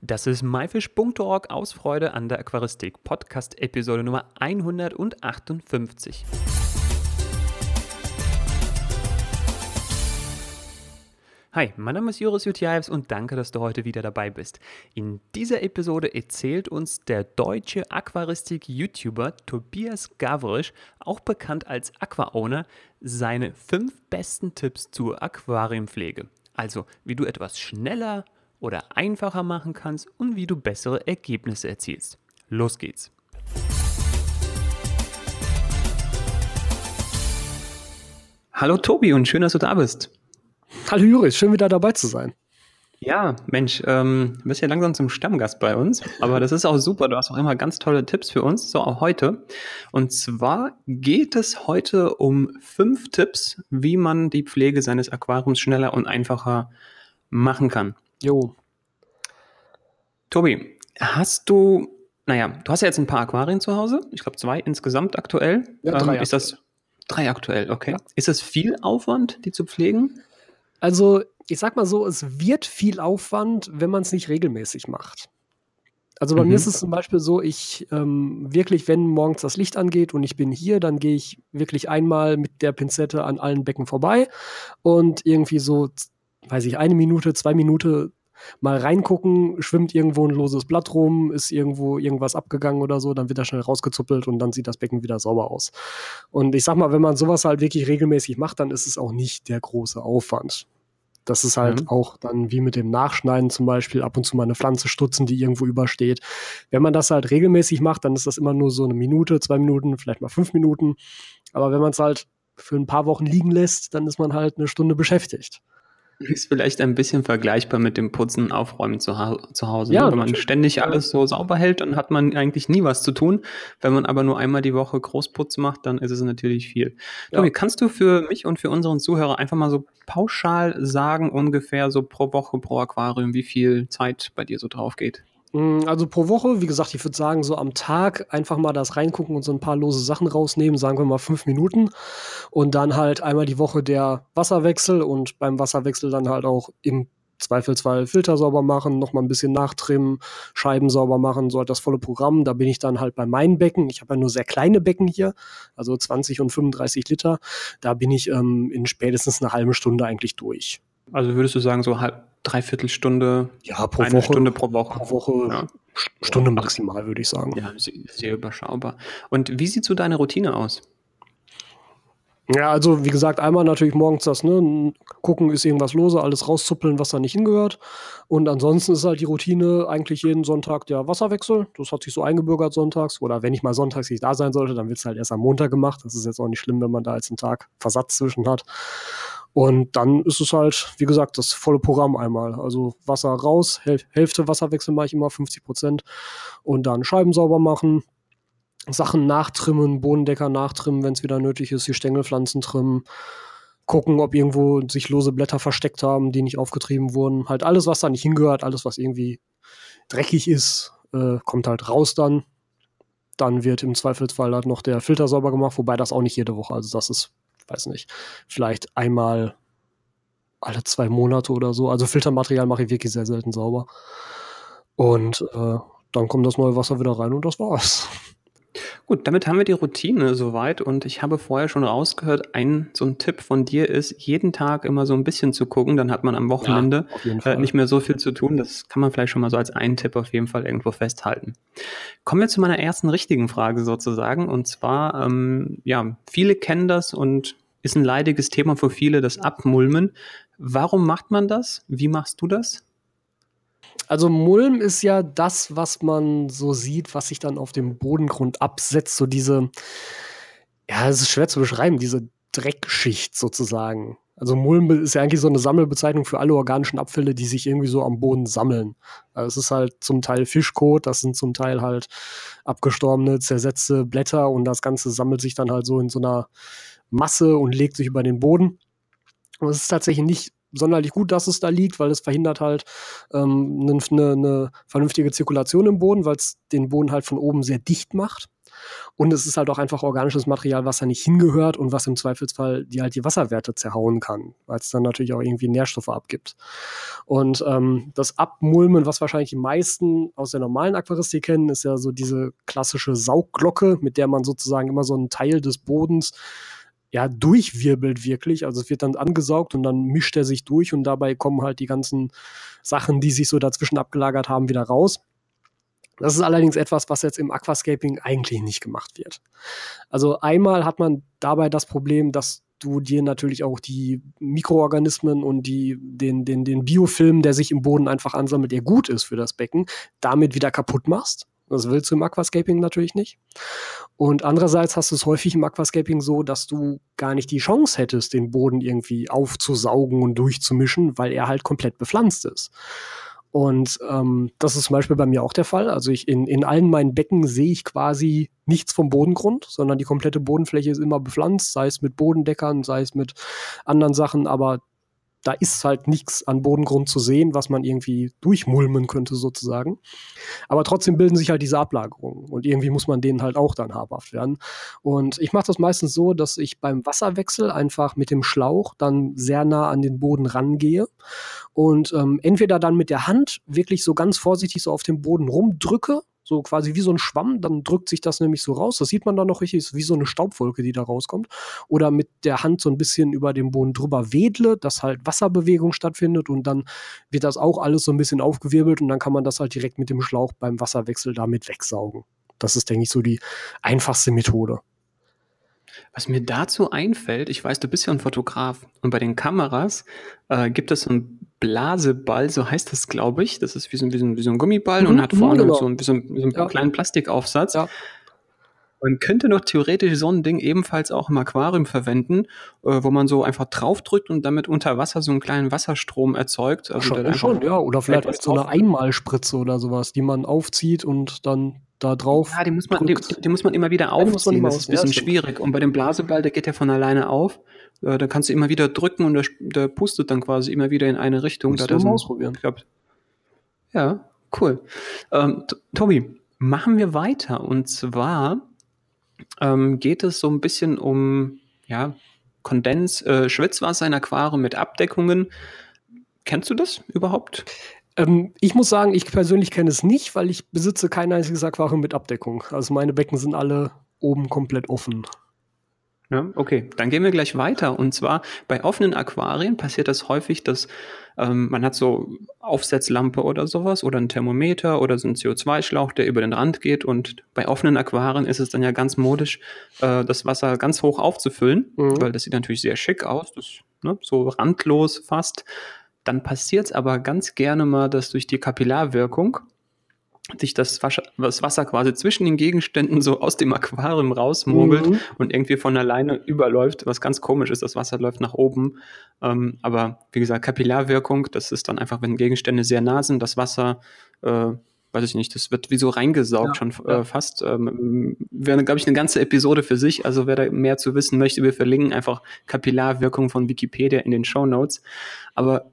Das ist myfish.org aus Freude an der Aquaristik, Podcast Episode Nummer 158. Hi, mein Name ist Joris Jutjaevs und danke, dass du heute wieder dabei bist. In dieser Episode erzählt uns der deutsche Aquaristik-YouTuber Tobias Gavrisch, auch bekannt als Aqua-Owner, seine fünf besten Tipps zur Aquariumpflege. Also, wie du etwas schneller oder einfacher machen kannst und wie du bessere Ergebnisse erzielst. Los geht's! Hallo Tobi und schön, dass du da bist. Hallo Juris, schön wieder dabei zu sein. Ja, Mensch, ähm, du bist ja langsam zum Stammgast bei uns, aber das ist auch super. Du hast auch immer ganz tolle Tipps für uns, so auch heute. Und zwar geht es heute um fünf Tipps, wie man die Pflege seines Aquariums schneller und einfacher machen kann. Jo. Tobi, hast du, naja, du hast ja jetzt ein paar Aquarien zu Hause. Ich glaube zwei insgesamt aktuell. Ja, drei ähm, ist das drei aktuell, okay. Ja. Ist das viel Aufwand, die zu pflegen? Also, ich sag mal so, es wird viel Aufwand, wenn man es nicht regelmäßig macht. Also bei mhm. mir ist es zum Beispiel so, ich ähm, wirklich, wenn morgens das Licht angeht und ich bin hier, dann gehe ich wirklich einmal mit der Pinzette an allen Becken vorbei und irgendwie so, weiß ich, eine Minute, zwei Minuten mal reingucken, schwimmt irgendwo ein loses Blatt rum, ist irgendwo irgendwas abgegangen oder so, dann wird er schnell rausgezuppelt und dann sieht das Becken wieder sauber aus. Und ich sag mal, wenn man sowas halt wirklich regelmäßig macht, dann ist es auch nicht der große Aufwand. Das ist halt mhm. auch dann wie mit dem Nachschneiden zum Beispiel ab und zu mal eine Pflanze stutzen, die irgendwo übersteht. Wenn man das halt regelmäßig macht, dann ist das immer nur so eine Minute, zwei Minuten, vielleicht mal fünf Minuten. Aber wenn man es halt für ein paar Wochen liegen lässt, dann ist man halt eine Stunde beschäftigt. Ist vielleicht ein bisschen vergleichbar mit dem Putzen und Aufräumen zu, zu Hause. Ja, ne? Wenn man ständig alles so sauber hält, dann hat man eigentlich nie was zu tun. Wenn man aber nur einmal die Woche Großputz macht, dann ist es natürlich viel. Ja. Tobi, kannst du für mich und für unseren Zuhörer einfach mal so pauschal sagen, ungefähr so pro Woche, pro Aquarium, wie viel Zeit bei dir so drauf geht? Mm, also pro Woche, wie gesagt, ich würde sagen, so am Tag einfach mal das reingucken und so ein paar lose Sachen rausnehmen, sagen wir mal fünf Minuten. Und dann halt einmal die Woche der Wasserwechsel und beim Wasserwechsel dann halt auch im Zweifelsfall Filter sauber machen, nochmal ein bisschen nachtrimmen, Scheiben sauber machen, so halt das volle Programm. Da bin ich dann halt bei meinen Becken. Ich habe ja nur sehr kleine Becken hier, also 20 und 35 Liter. Da bin ich ähm, in spätestens einer halben Stunde eigentlich durch. Also würdest du sagen, so halb, dreiviertel Stunde, ja, pro eine Woche, Stunde pro Woche. Pro Woche ja. Stunde maximal, würde ich sagen. Ja, sehr überschaubar. Und wie sieht so deine Routine aus? Ja, also wie gesagt, einmal natürlich morgens das, ne, gucken, ist irgendwas lose, alles rauszuppeln, was da nicht hingehört. Und ansonsten ist halt die Routine eigentlich jeden Sonntag der Wasserwechsel. Das hat sich so eingebürgert sonntags. Oder wenn ich mal sonntags nicht da sein sollte, dann wird es halt erst am Montag gemacht. Das ist jetzt auch nicht schlimm, wenn man da jetzt einen Tag Versatz zwischen hat. Und dann ist es halt, wie gesagt, das volle Programm einmal. Also Wasser raus, Hälfte Wasserwechsel mache ich immer, 50 Prozent. Und dann Scheiben sauber machen, Sachen nachtrimmen, Bodendecker nachtrimmen, wenn es wieder nötig ist, die Stängelpflanzen trimmen, gucken, ob irgendwo sich lose Blätter versteckt haben, die nicht aufgetrieben wurden. Halt alles, was da nicht hingehört, alles, was irgendwie dreckig ist, äh, kommt halt raus dann. Dann wird im Zweifelsfall halt noch der Filter sauber gemacht, wobei das auch nicht jede Woche. Also das ist, weiß nicht, vielleicht einmal alle zwei Monate oder so. Also Filtermaterial mache ich wirklich sehr selten sauber. Und äh, dann kommt das neue Wasser wieder rein und das war's. Gut, damit haben wir die Routine soweit und ich habe vorher schon rausgehört, ein so ein Tipp von dir ist, jeden Tag immer so ein bisschen zu gucken, dann hat man am Wochenende ja, äh, nicht mehr so viel zu tun. Das kann man vielleicht schon mal so als einen Tipp auf jeden Fall irgendwo festhalten. Kommen wir zu meiner ersten richtigen Frage sozusagen und zwar, ähm, ja, viele kennen das und ist ein leidiges Thema für viele, das Abmulmen. Warum macht man das? Wie machst du das? Also Mulm ist ja das, was man so sieht, was sich dann auf dem Bodengrund absetzt. So diese, ja, es ist schwer zu beschreiben, diese Dreckschicht sozusagen. Also Mulm ist ja eigentlich so eine Sammelbezeichnung für alle organischen Abfälle, die sich irgendwie so am Boden sammeln. Also es ist halt zum Teil Fischkot, das sind zum Teil halt abgestorbene, zersetzte Blätter und das Ganze sammelt sich dann halt so in so einer Masse und legt sich über den Boden. Und es ist tatsächlich nicht sonderlich gut, dass es da liegt, weil es verhindert halt ähm, eine, eine, eine vernünftige Zirkulation im Boden, weil es den Boden halt von oben sehr dicht macht. Und es ist halt auch einfach organisches Material, was da nicht hingehört und was im Zweifelsfall die halt die Wasserwerte zerhauen kann, weil es dann natürlich auch irgendwie Nährstoffe abgibt. Und ähm, das Abmulmen, was wahrscheinlich die meisten aus der normalen Aquaristik kennen, ist ja so diese klassische Saugglocke, mit der man sozusagen immer so einen Teil des Bodens ja, durchwirbelt wirklich. Also es wird dann angesaugt und dann mischt er sich durch und dabei kommen halt die ganzen Sachen, die sich so dazwischen abgelagert haben, wieder raus. Das ist allerdings etwas, was jetzt im Aquascaping eigentlich nicht gemacht wird. Also einmal hat man dabei das Problem, dass du dir natürlich auch die Mikroorganismen und die, den, den, den Biofilm, der sich im Boden einfach ansammelt, der gut ist für das Becken, damit wieder kaputt machst. Das willst du im Aquascaping natürlich nicht. Und andererseits hast du es häufig im Aquascaping so, dass du gar nicht die Chance hättest, den Boden irgendwie aufzusaugen und durchzumischen, weil er halt komplett bepflanzt ist. Und ähm, das ist zum Beispiel bei mir auch der Fall. Also ich in, in allen meinen Becken sehe ich quasi nichts vom Bodengrund, sondern die komplette Bodenfläche ist immer bepflanzt, sei es mit Bodendeckern, sei es mit anderen Sachen, aber da ist halt nichts an Bodengrund zu sehen, was man irgendwie durchmulmen könnte sozusagen. Aber trotzdem bilden sich halt diese Ablagerungen und irgendwie muss man denen halt auch dann habhaft werden. Und ich mache das meistens so, dass ich beim Wasserwechsel einfach mit dem Schlauch dann sehr nah an den Boden rangehe und ähm, entweder dann mit der Hand wirklich so ganz vorsichtig so auf dem Boden rumdrücke so quasi wie so ein Schwamm, dann drückt sich das nämlich so raus. Das sieht man dann noch richtig, wie so eine Staubwolke, die da rauskommt. Oder mit der Hand so ein bisschen über den Boden drüber wedle, dass halt Wasserbewegung stattfindet und dann wird das auch alles so ein bisschen aufgewirbelt und dann kann man das halt direkt mit dem Schlauch beim Wasserwechsel damit wegsaugen. Das ist, denke ich, so die einfachste Methode. Was mir dazu einfällt, ich weiß, du bist ja ein Fotograf und bei den Kameras äh, gibt es so einen Blaseball, so heißt das, glaube ich. Das ist wie so, wie so, wie so ein Gummiball mhm, und hat vorne genau. so, ein, so, wie so einen ja. kleinen Plastikaufsatz. Ja. Man könnte noch theoretisch so ein Ding ebenfalls auch im Aquarium verwenden, äh, wo man so einfach draufdrückt und damit unter Wasser so einen kleinen Wasserstrom erzeugt. Also schon, schon ja. Oder vielleicht mit so einer Einmalspritze oder sowas, die man aufzieht und dann da drauf. Ja, die muss man, die, die, muss man immer wieder aufziehen. das ist ein bisschen schwierig. Und bei dem Blaseball, der geht ja von alleine auf. Äh, da kannst du immer wieder drücken und der, der, pustet dann quasi immer wieder in eine Richtung. Musst da du mal ausprobieren. Ja, cool. Ähm, Tobi, machen wir weiter. Und zwar ähm, geht es so ein bisschen um ja, Kondens, äh, Schwitzwasser in Aquarium mit Abdeckungen. Kennst du das überhaupt? Ähm, ich muss sagen, ich persönlich kenne es nicht, weil ich besitze kein einziges Aquarium mit Abdeckung. Also meine Becken sind alle oben komplett offen. Ja, okay, dann gehen wir gleich weiter. Und zwar bei offenen Aquarien passiert das häufig, dass ähm, man hat so Aufsetzlampe oder sowas oder ein Thermometer oder so ein CO2-Schlauch, der über den Rand geht. Und bei offenen Aquarien ist es dann ja ganz modisch, äh, das Wasser ganz hoch aufzufüllen, mhm. weil das sieht natürlich sehr schick aus, das, ne, so randlos fast. Dann passiert es aber ganz gerne mal, dass durch die Kapillarwirkung sich das Wasser, das Wasser quasi zwischen den Gegenständen so aus dem Aquarium rausmogelt mhm. und irgendwie von alleine überläuft, was ganz komisch ist. Das Wasser läuft nach oben. Ähm, aber wie gesagt, Kapillarwirkung, das ist dann einfach, wenn Gegenstände sehr nah sind, das Wasser, äh, weiß ich nicht, das wird wie so reingesaugt ja, schon äh, fast. Ähm, wäre, glaube ich, eine ganze Episode für sich. Also wer da mehr zu wissen möchte, wir verlinken einfach Kapillarwirkung von Wikipedia in den Show Notes. Aber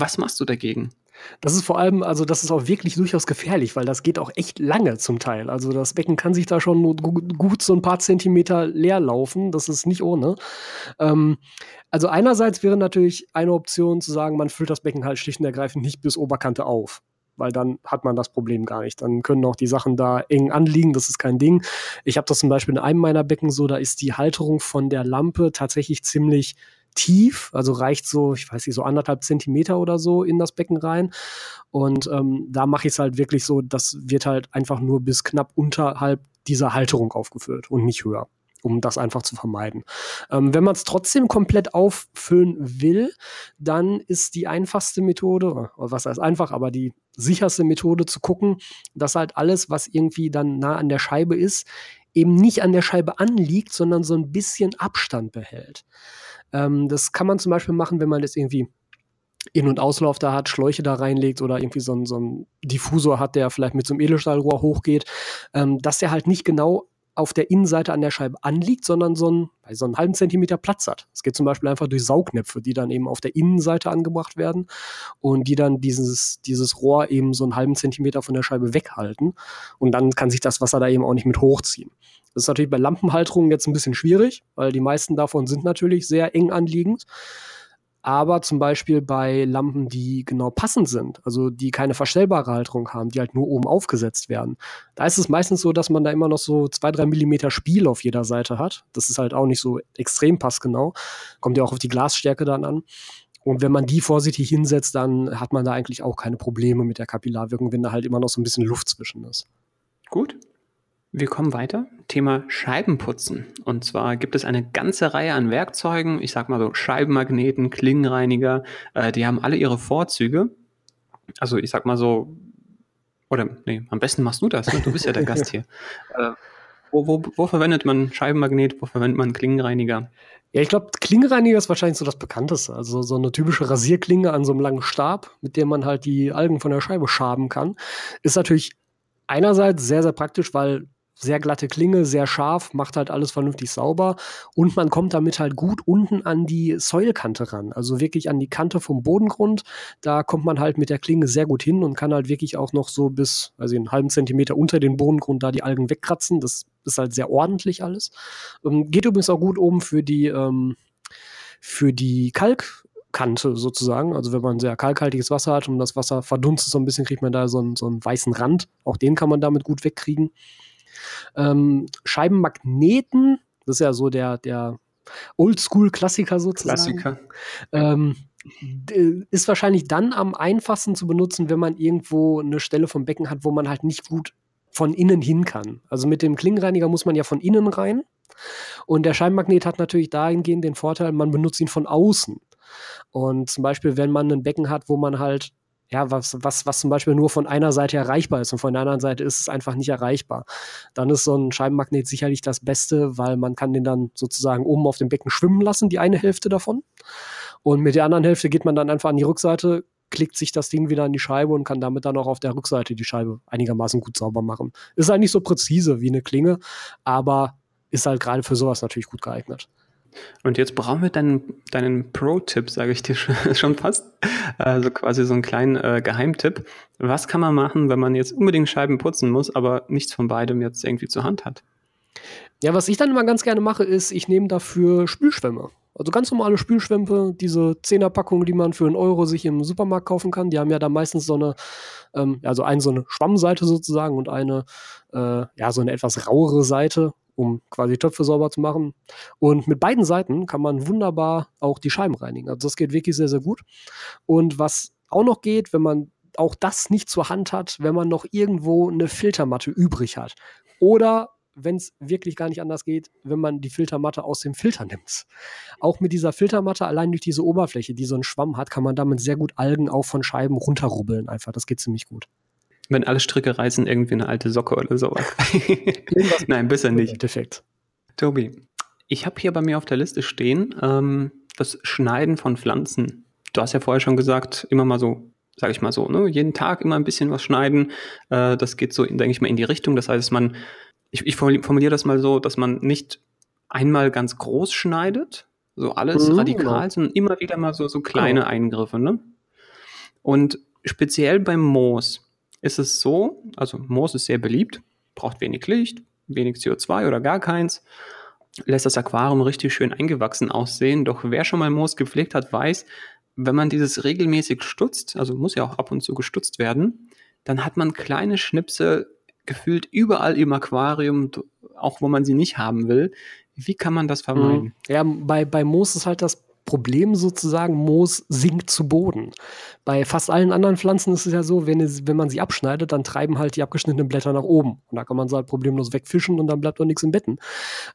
was machst du dagegen? Das ist vor allem, also das ist auch wirklich durchaus gefährlich, weil das geht auch echt lange zum Teil. Also das Becken kann sich da schon gut so ein paar Zentimeter leer laufen. Das ist nicht ohne. Ähm, also einerseits wäre natürlich eine Option zu sagen, man füllt das Becken halt schlicht und ergreifend nicht bis Oberkante auf weil dann hat man das Problem gar nicht. Dann können auch die Sachen da eng anliegen, das ist kein Ding. Ich habe das zum Beispiel in einem meiner Becken so, da ist die Halterung von der Lampe tatsächlich ziemlich tief, also reicht so, ich weiß nicht, so anderthalb Zentimeter oder so in das Becken rein. Und ähm, da mache ich es halt wirklich so, das wird halt einfach nur bis knapp unterhalb dieser Halterung aufgefüllt und nicht höher um das einfach zu vermeiden. Ähm, wenn man es trotzdem komplett auffüllen will, dann ist die einfachste Methode, oder was heißt einfach, aber die sicherste Methode zu gucken, dass halt alles, was irgendwie dann nah an der Scheibe ist, eben nicht an der Scheibe anliegt, sondern so ein bisschen Abstand behält. Ähm, das kann man zum Beispiel machen, wenn man das irgendwie In- und Auslauf da hat, Schläuche da reinlegt oder irgendwie so, ein, so einen Diffusor hat, der vielleicht mit so einem Edelstahlrohr hochgeht, ähm, dass der halt nicht genau auf der Innenseite an der Scheibe anliegt, sondern so einen, so einen halben Zentimeter Platz hat. Es geht zum Beispiel einfach durch Saugnäpfe, die dann eben auf der Innenseite angebracht werden und die dann dieses, dieses Rohr eben so einen halben Zentimeter von der Scheibe weghalten. Und dann kann sich das Wasser da eben auch nicht mit hochziehen. Das ist natürlich bei Lampenhalterungen jetzt ein bisschen schwierig, weil die meisten davon sind natürlich sehr eng anliegend aber zum Beispiel bei Lampen, die genau passend sind, also die keine verstellbare Halterung haben, die halt nur oben aufgesetzt werden, da ist es meistens so, dass man da immer noch so zwei, drei Millimeter Spiel auf jeder Seite hat. Das ist halt auch nicht so extrem passgenau. Kommt ja auch auf die Glasstärke dann an. Und wenn man die vorsichtig hinsetzt, dann hat man da eigentlich auch keine Probleme mit der Kapillarwirkung, wenn da halt immer noch so ein bisschen Luft zwischen ist. Gut, wir kommen weiter. Thema Scheibenputzen. Und zwar gibt es eine ganze Reihe an Werkzeugen, ich sag mal so Scheibenmagneten, Klingenreiniger, äh, die haben alle ihre Vorzüge. Also ich sag mal so, oder nee, am besten machst du das, ne? du bist ja der Gast hier. Äh, wo, wo, wo verwendet man Scheibenmagnet, wo verwendet man Klingenreiniger? Ja, ich glaube, Klingenreiniger ist wahrscheinlich so das bekannteste. Also so eine typische Rasierklinge an so einem langen Stab, mit dem man halt die Algen von der Scheibe schaben kann, ist natürlich einerseits sehr, sehr praktisch, weil sehr glatte Klinge, sehr scharf, macht halt alles vernünftig sauber und man kommt damit halt gut unten an die Säulkante ran, also wirklich an die Kante vom Bodengrund. Da kommt man halt mit der Klinge sehr gut hin und kann halt wirklich auch noch so bis, also einen halben Zentimeter unter den Bodengrund da die Algen wegkratzen. Das ist halt sehr ordentlich alles. Ähm, geht übrigens auch gut oben für die, ähm, für die Kalk, Kante sozusagen. Also wenn man sehr kalkhaltiges Wasser hat und das Wasser verdunstet so ein bisschen, kriegt man da so einen, so einen weißen Rand. Auch den kann man damit gut wegkriegen. Ähm, Scheibenmagneten, das ist ja so der, der Oldschool-Klassiker sozusagen. Klassiker. Ähm, ist wahrscheinlich dann am einfachsten zu benutzen, wenn man irgendwo eine Stelle vom Becken hat, wo man halt nicht gut von innen hin kann. Also mit dem Klingenreiniger muss man ja von innen rein. Und der Scheibenmagnet hat natürlich dahingehend den Vorteil, man benutzt ihn von außen. Und zum Beispiel, wenn man ein Becken hat, wo man halt ja, was, was, was zum Beispiel nur von einer Seite erreichbar ist und von der anderen Seite ist es einfach nicht erreichbar. Dann ist so ein Scheibenmagnet sicherlich das Beste, weil man kann den dann sozusagen oben auf dem Becken schwimmen lassen, die eine Hälfte davon. Und mit der anderen Hälfte geht man dann einfach an die Rückseite, klickt sich das Ding wieder an die Scheibe und kann damit dann auch auf der Rückseite die Scheibe einigermaßen gut sauber machen. Ist halt nicht so präzise wie eine Klinge, aber ist halt gerade für sowas natürlich gut geeignet. Und jetzt brauchen wir deinen, deinen Pro-Tipp, sage ich dir schon fast. Also quasi so einen kleinen äh, Geheimtipp. Was kann man machen, wenn man jetzt unbedingt Scheiben putzen muss, aber nichts von beidem jetzt irgendwie zur Hand hat? Ja, was ich dann immer ganz gerne mache, ist, ich nehme dafür Spülschwämme. Also ganz normale Spülschwämme, diese Zehnerpackungen, die man für einen Euro sich im Supermarkt kaufen kann. Die haben ja da meistens so eine, ähm, also eine so eine Schwammseite sozusagen und eine, äh, ja, so eine etwas rauere Seite um quasi Töpfe sauber zu machen. Und mit beiden Seiten kann man wunderbar auch die Scheiben reinigen. Also das geht wirklich sehr, sehr gut. Und was auch noch geht, wenn man auch das nicht zur Hand hat, wenn man noch irgendwo eine Filtermatte übrig hat. Oder wenn es wirklich gar nicht anders geht, wenn man die Filtermatte aus dem Filter nimmt. Auch mit dieser Filtermatte, allein durch diese Oberfläche, die so einen Schwamm hat, kann man damit sehr gut Algen auch von Scheiben runterrubbeln. Einfach, das geht ziemlich gut. Wenn alle Stricke reißen, irgendwie eine alte Socke oder sowas. Nein, bisher nicht. Defekt. Tobi, ich habe hier bei mir auf der Liste stehen ähm, das Schneiden von Pflanzen. Du hast ja vorher schon gesagt, immer mal so, sage ich mal so, ne? jeden Tag immer ein bisschen was schneiden. Äh, das geht so, denke ich mal, in die Richtung. Das heißt, man, ich, ich formuliere das mal so, dass man nicht einmal ganz groß schneidet, so alles mhm, radikal, genau. sondern immer wieder mal so, so kleine genau. Eingriffe. Ne? Und speziell beim Moos ist es so, also Moos ist sehr beliebt, braucht wenig Licht, wenig CO2 oder gar keins, lässt das Aquarium richtig schön eingewachsen aussehen. Doch wer schon mal Moos gepflegt hat, weiß, wenn man dieses regelmäßig stutzt, also muss ja auch ab und zu gestutzt werden, dann hat man kleine Schnipsel gefühlt überall im Aquarium, auch wo man sie nicht haben will. Wie kann man das vermeiden? Mhm. Ja, bei, bei Moos ist halt das Problem sozusagen, Moos sinkt zu Boden. Bei fast allen anderen Pflanzen ist es ja so, wenn, es, wenn man sie abschneidet, dann treiben halt die abgeschnittenen Blätter nach oben. Und da kann man sie halt problemlos wegfischen und dann bleibt auch nichts im Betten.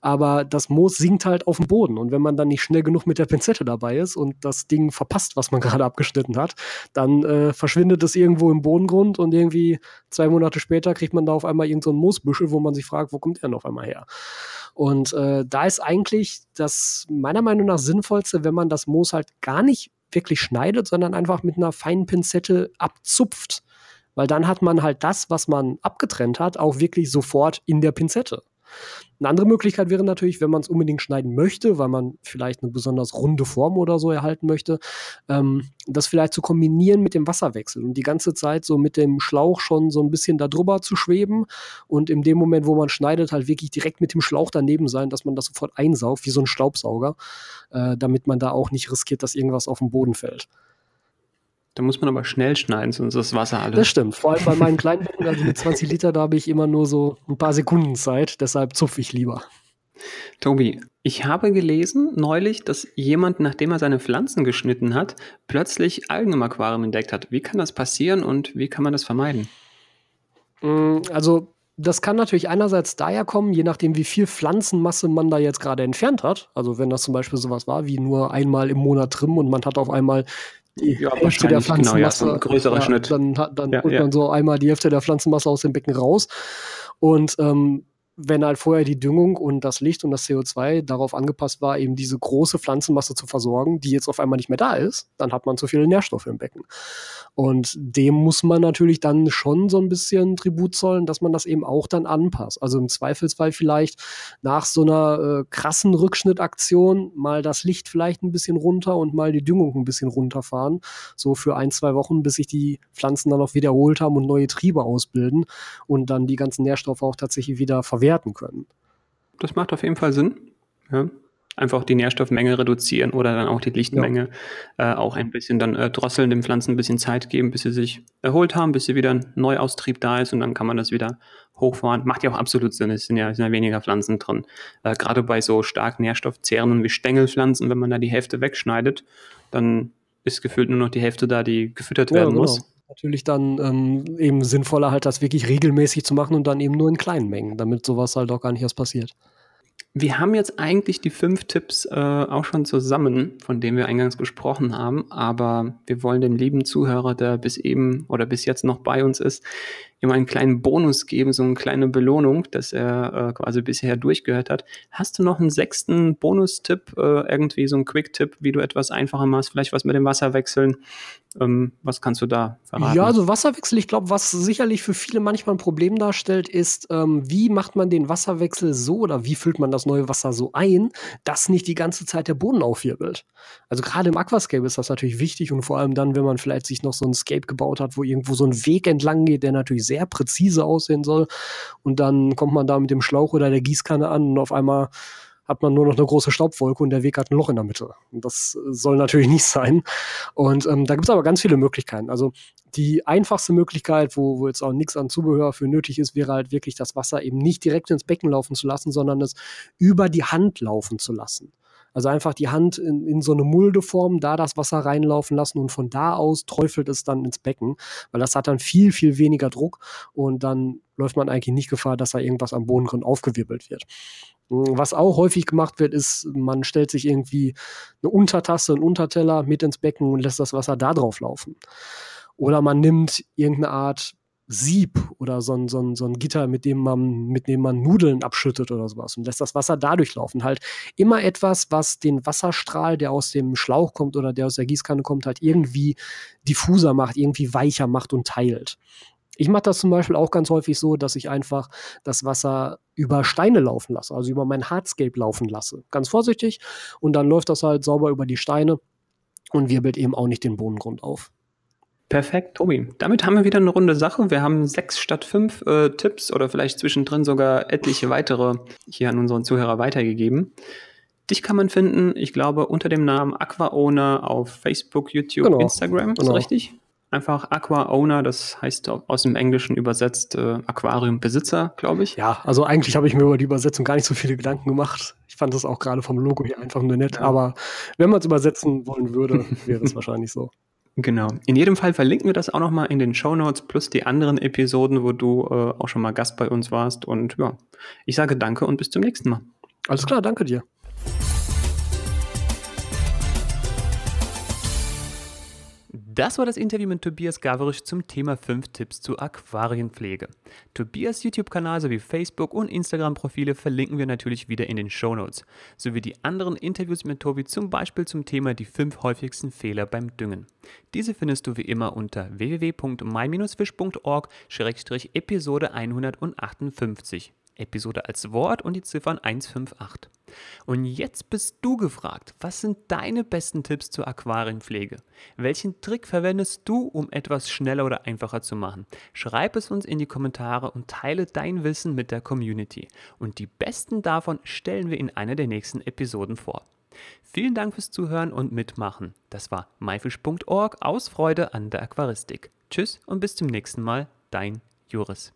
Aber das Moos sinkt halt auf dem Boden. Und wenn man dann nicht schnell genug mit der Pinzette dabei ist und das Ding verpasst, was man gerade abgeschnitten hat, dann äh, verschwindet es irgendwo im Bodengrund und irgendwie zwei Monate später kriegt man da auf einmal irgendein so Moosbüschel, wo man sich fragt, wo kommt der denn auf einmal her? Und äh, da ist eigentlich das meiner Meinung nach sinnvollste, wenn man das Moos halt gar nicht wirklich schneidet, sondern einfach mit einer feinen Pinzette abzupft. Weil dann hat man halt das, was man abgetrennt hat, auch wirklich sofort in der Pinzette. Eine andere Möglichkeit wäre natürlich, wenn man es unbedingt schneiden möchte, weil man vielleicht eine besonders runde Form oder so erhalten möchte, ähm, das vielleicht zu kombinieren mit dem Wasserwechsel und die ganze Zeit so mit dem Schlauch schon so ein bisschen darüber zu schweben und in dem Moment, wo man schneidet, halt wirklich direkt mit dem Schlauch daneben sein, dass man das sofort einsaugt, wie so ein Staubsauger, äh, damit man da auch nicht riskiert, dass irgendwas auf den Boden fällt. Da muss man aber schnell schneiden, sonst ist das Wasser alles. Das stimmt. Vor allem bei meinen kleinen Becken, also mit 20 Liter, da habe ich immer nur so ein paar Sekunden Zeit. Deshalb zupfe ich lieber. Tobi, ich habe gelesen neulich, dass jemand, nachdem er seine Pflanzen geschnitten hat, plötzlich Algen im Aquarium entdeckt hat. Wie kann das passieren und wie kann man das vermeiden? Mm, also das kann natürlich einerseits daher kommen, je nachdem, wie viel Pflanzenmasse man da jetzt gerade entfernt hat. Also wenn das zum Beispiel sowas war wie nur einmal im Monat trimmen und man hat auf einmal die ja, Hälfte der Pflanzenmasse. Genau, ja, größerer ja, Schnitt. Dann, dann ja, holt man so einmal die Hälfte der Pflanzenmasse aus dem Becken raus. Und ähm, wenn halt vorher die Düngung und das Licht und das CO2 darauf angepasst war, eben diese große Pflanzenmasse zu versorgen, die jetzt auf einmal nicht mehr da ist, dann hat man zu viele Nährstoffe im Becken. Und dem muss man natürlich dann schon so ein bisschen Tribut zollen, dass man das eben auch dann anpasst. Also im Zweifelsfall vielleicht nach so einer äh, krassen Rückschnittaktion mal das Licht vielleicht ein bisschen runter und mal die Düngung ein bisschen runterfahren. So für ein, zwei Wochen, bis sich die Pflanzen dann auch wiederholt haben und neue Triebe ausbilden und dann die ganzen Nährstoffe auch tatsächlich wieder verwerten können. Das macht auf jeden Fall Sinn. Ja einfach die Nährstoffmenge reduzieren oder dann auch die Lichtmenge ja. äh, auch ein bisschen dann äh, drosseln, den Pflanzen ein bisschen Zeit geben, bis sie sich erholt haben, bis sie wieder ein Neuaustrieb da ist und dann kann man das wieder hochfahren. Macht ja auch absolut Sinn, es sind ja, sind ja weniger Pflanzen drin. Äh, Gerade bei so stark nährstoffzehrenden wie Stängelpflanzen, wenn man da die Hälfte wegschneidet, dann ist gefühlt nur noch die Hälfte da, die gefüttert ja, werden genau. muss natürlich dann ähm, eben sinnvoller, halt das wirklich regelmäßig zu machen und dann eben nur in kleinen Mengen, damit sowas halt auch gar nicht erst passiert. Wir haben jetzt eigentlich die fünf Tipps äh, auch schon zusammen, von denen wir eingangs gesprochen haben, aber wir wollen dem lieben Zuhörer, der bis eben oder bis jetzt noch bei uns ist, immer einen kleinen Bonus geben, so eine kleine Belohnung, dass er äh, quasi bisher durchgehört hat. Hast du noch einen sechsten Bonustipp, äh, irgendwie so einen Quick-Tipp, wie du etwas einfacher machst, vielleicht was mit dem Wasser wechseln? Ähm, was kannst du da verraten? Ja, also Wasserwechsel, ich glaube, was sicherlich für viele manchmal ein Problem darstellt, ist, ähm, wie macht man den Wasserwechsel so oder wie füllt man das neue Wasser so ein, dass nicht die ganze Zeit der Boden aufwirbelt. Also gerade im Aquascape ist das natürlich wichtig und vor allem dann, wenn man vielleicht sich noch so ein Scape gebaut hat, wo irgendwo so ein Weg entlang geht, der natürlich sehr sehr präzise aussehen soll. Und dann kommt man da mit dem Schlauch oder der Gießkanne an und auf einmal hat man nur noch eine große Staubwolke und der Weg hat ein Loch in der Mitte. Und das soll natürlich nicht sein. Und ähm, da gibt es aber ganz viele Möglichkeiten. Also die einfachste Möglichkeit, wo, wo jetzt auch nichts an Zubehör für nötig ist, wäre halt wirklich das Wasser eben nicht direkt ins Becken laufen zu lassen, sondern es über die Hand laufen zu lassen. Also einfach die Hand in, in so eine Muldeform, da das Wasser reinlaufen lassen und von da aus träufelt es dann ins Becken, weil das hat dann viel, viel weniger Druck und dann läuft man eigentlich nicht Gefahr, dass da irgendwas am Bodengrund aufgewirbelt wird. Was auch häufig gemacht wird, ist, man stellt sich irgendwie eine Untertasse, einen Unterteller mit ins Becken und lässt das Wasser da drauf laufen. Oder man nimmt irgendeine Art Sieb oder so ein, so, ein, so ein Gitter, mit dem, man, mit dem man Nudeln abschüttet oder sowas und lässt das Wasser dadurch laufen. Halt immer etwas, was den Wasserstrahl, der aus dem Schlauch kommt oder der aus der Gießkanne kommt, halt irgendwie diffuser macht, irgendwie weicher macht und teilt. Ich mache das zum Beispiel auch ganz häufig so, dass ich einfach das Wasser über Steine laufen lasse, also über mein Hardscape laufen lasse. Ganz vorsichtig. Und dann läuft das halt sauber über die Steine und wirbelt eben auch nicht den Bodengrund auf. Perfekt, Tobi. Damit haben wir wieder eine runde Sache. Wir haben sechs statt fünf äh, Tipps oder vielleicht zwischendrin sogar etliche weitere hier an unseren Zuhörer weitergegeben. Dich kann man finden, ich glaube, unter dem Namen AquaOwner auf Facebook, YouTube, genau. Instagram. Ist genau. richtig? Einfach AquaOwner, das heißt aus dem Englischen übersetzt äh, Aquariumbesitzer, glaube ich. Ja, also eigentlich habe ich mir über die Übersetzung gar nicht so viele Gedanken gemacht. Ich fand das auch gerade vom Logo hier einfach nur nett. Ja. Aber wenn man es übersetzen wollen würde, wäre es wahrscheinlich so. Genau. In jedem Fall verlinken wir das auch nochmal in den Show Notes plus die anderen Episoden, wo du äh, auch schon mal Gast bei uns warst. Und ja, ich sage danke und bis zum nächsten Mal. Alles klar, danke dir. Das war das Interview mit Tobias Gaverisch zum Thema 5 Tipps zur Aquarienpflege. Tobias YouTube-Kanal sowie Facebook- und Instagram-Profile verlinken wir natürlich wieder in den Show Notes, sowie die anderen Interviews mit Tobi zum Beispiel zum Thema die 5 häufigsten Fehler beim Düngen. Diese findest du wie immer unter www.my-fish.org-episode 158. Episode als Wort und die Ziffern 158. Und jetzt bist du gefragt, was sind deine besten Tipps zur Aquarienpflege? Welchen Trick verwendest du, um etwas schneller oder einfacher zu machen? Schreib es uns in die Kommentare und teile dein Wissen mit der Community. Und die besten davon stellen wir in einer der nächsten Episoden vor. Vielen Dank fürs Zuhören und Mitmachen. Das war myfish.org aus Freude an der Aquaristik. Tschüss und bis zum nächsten Mal, dein Juris.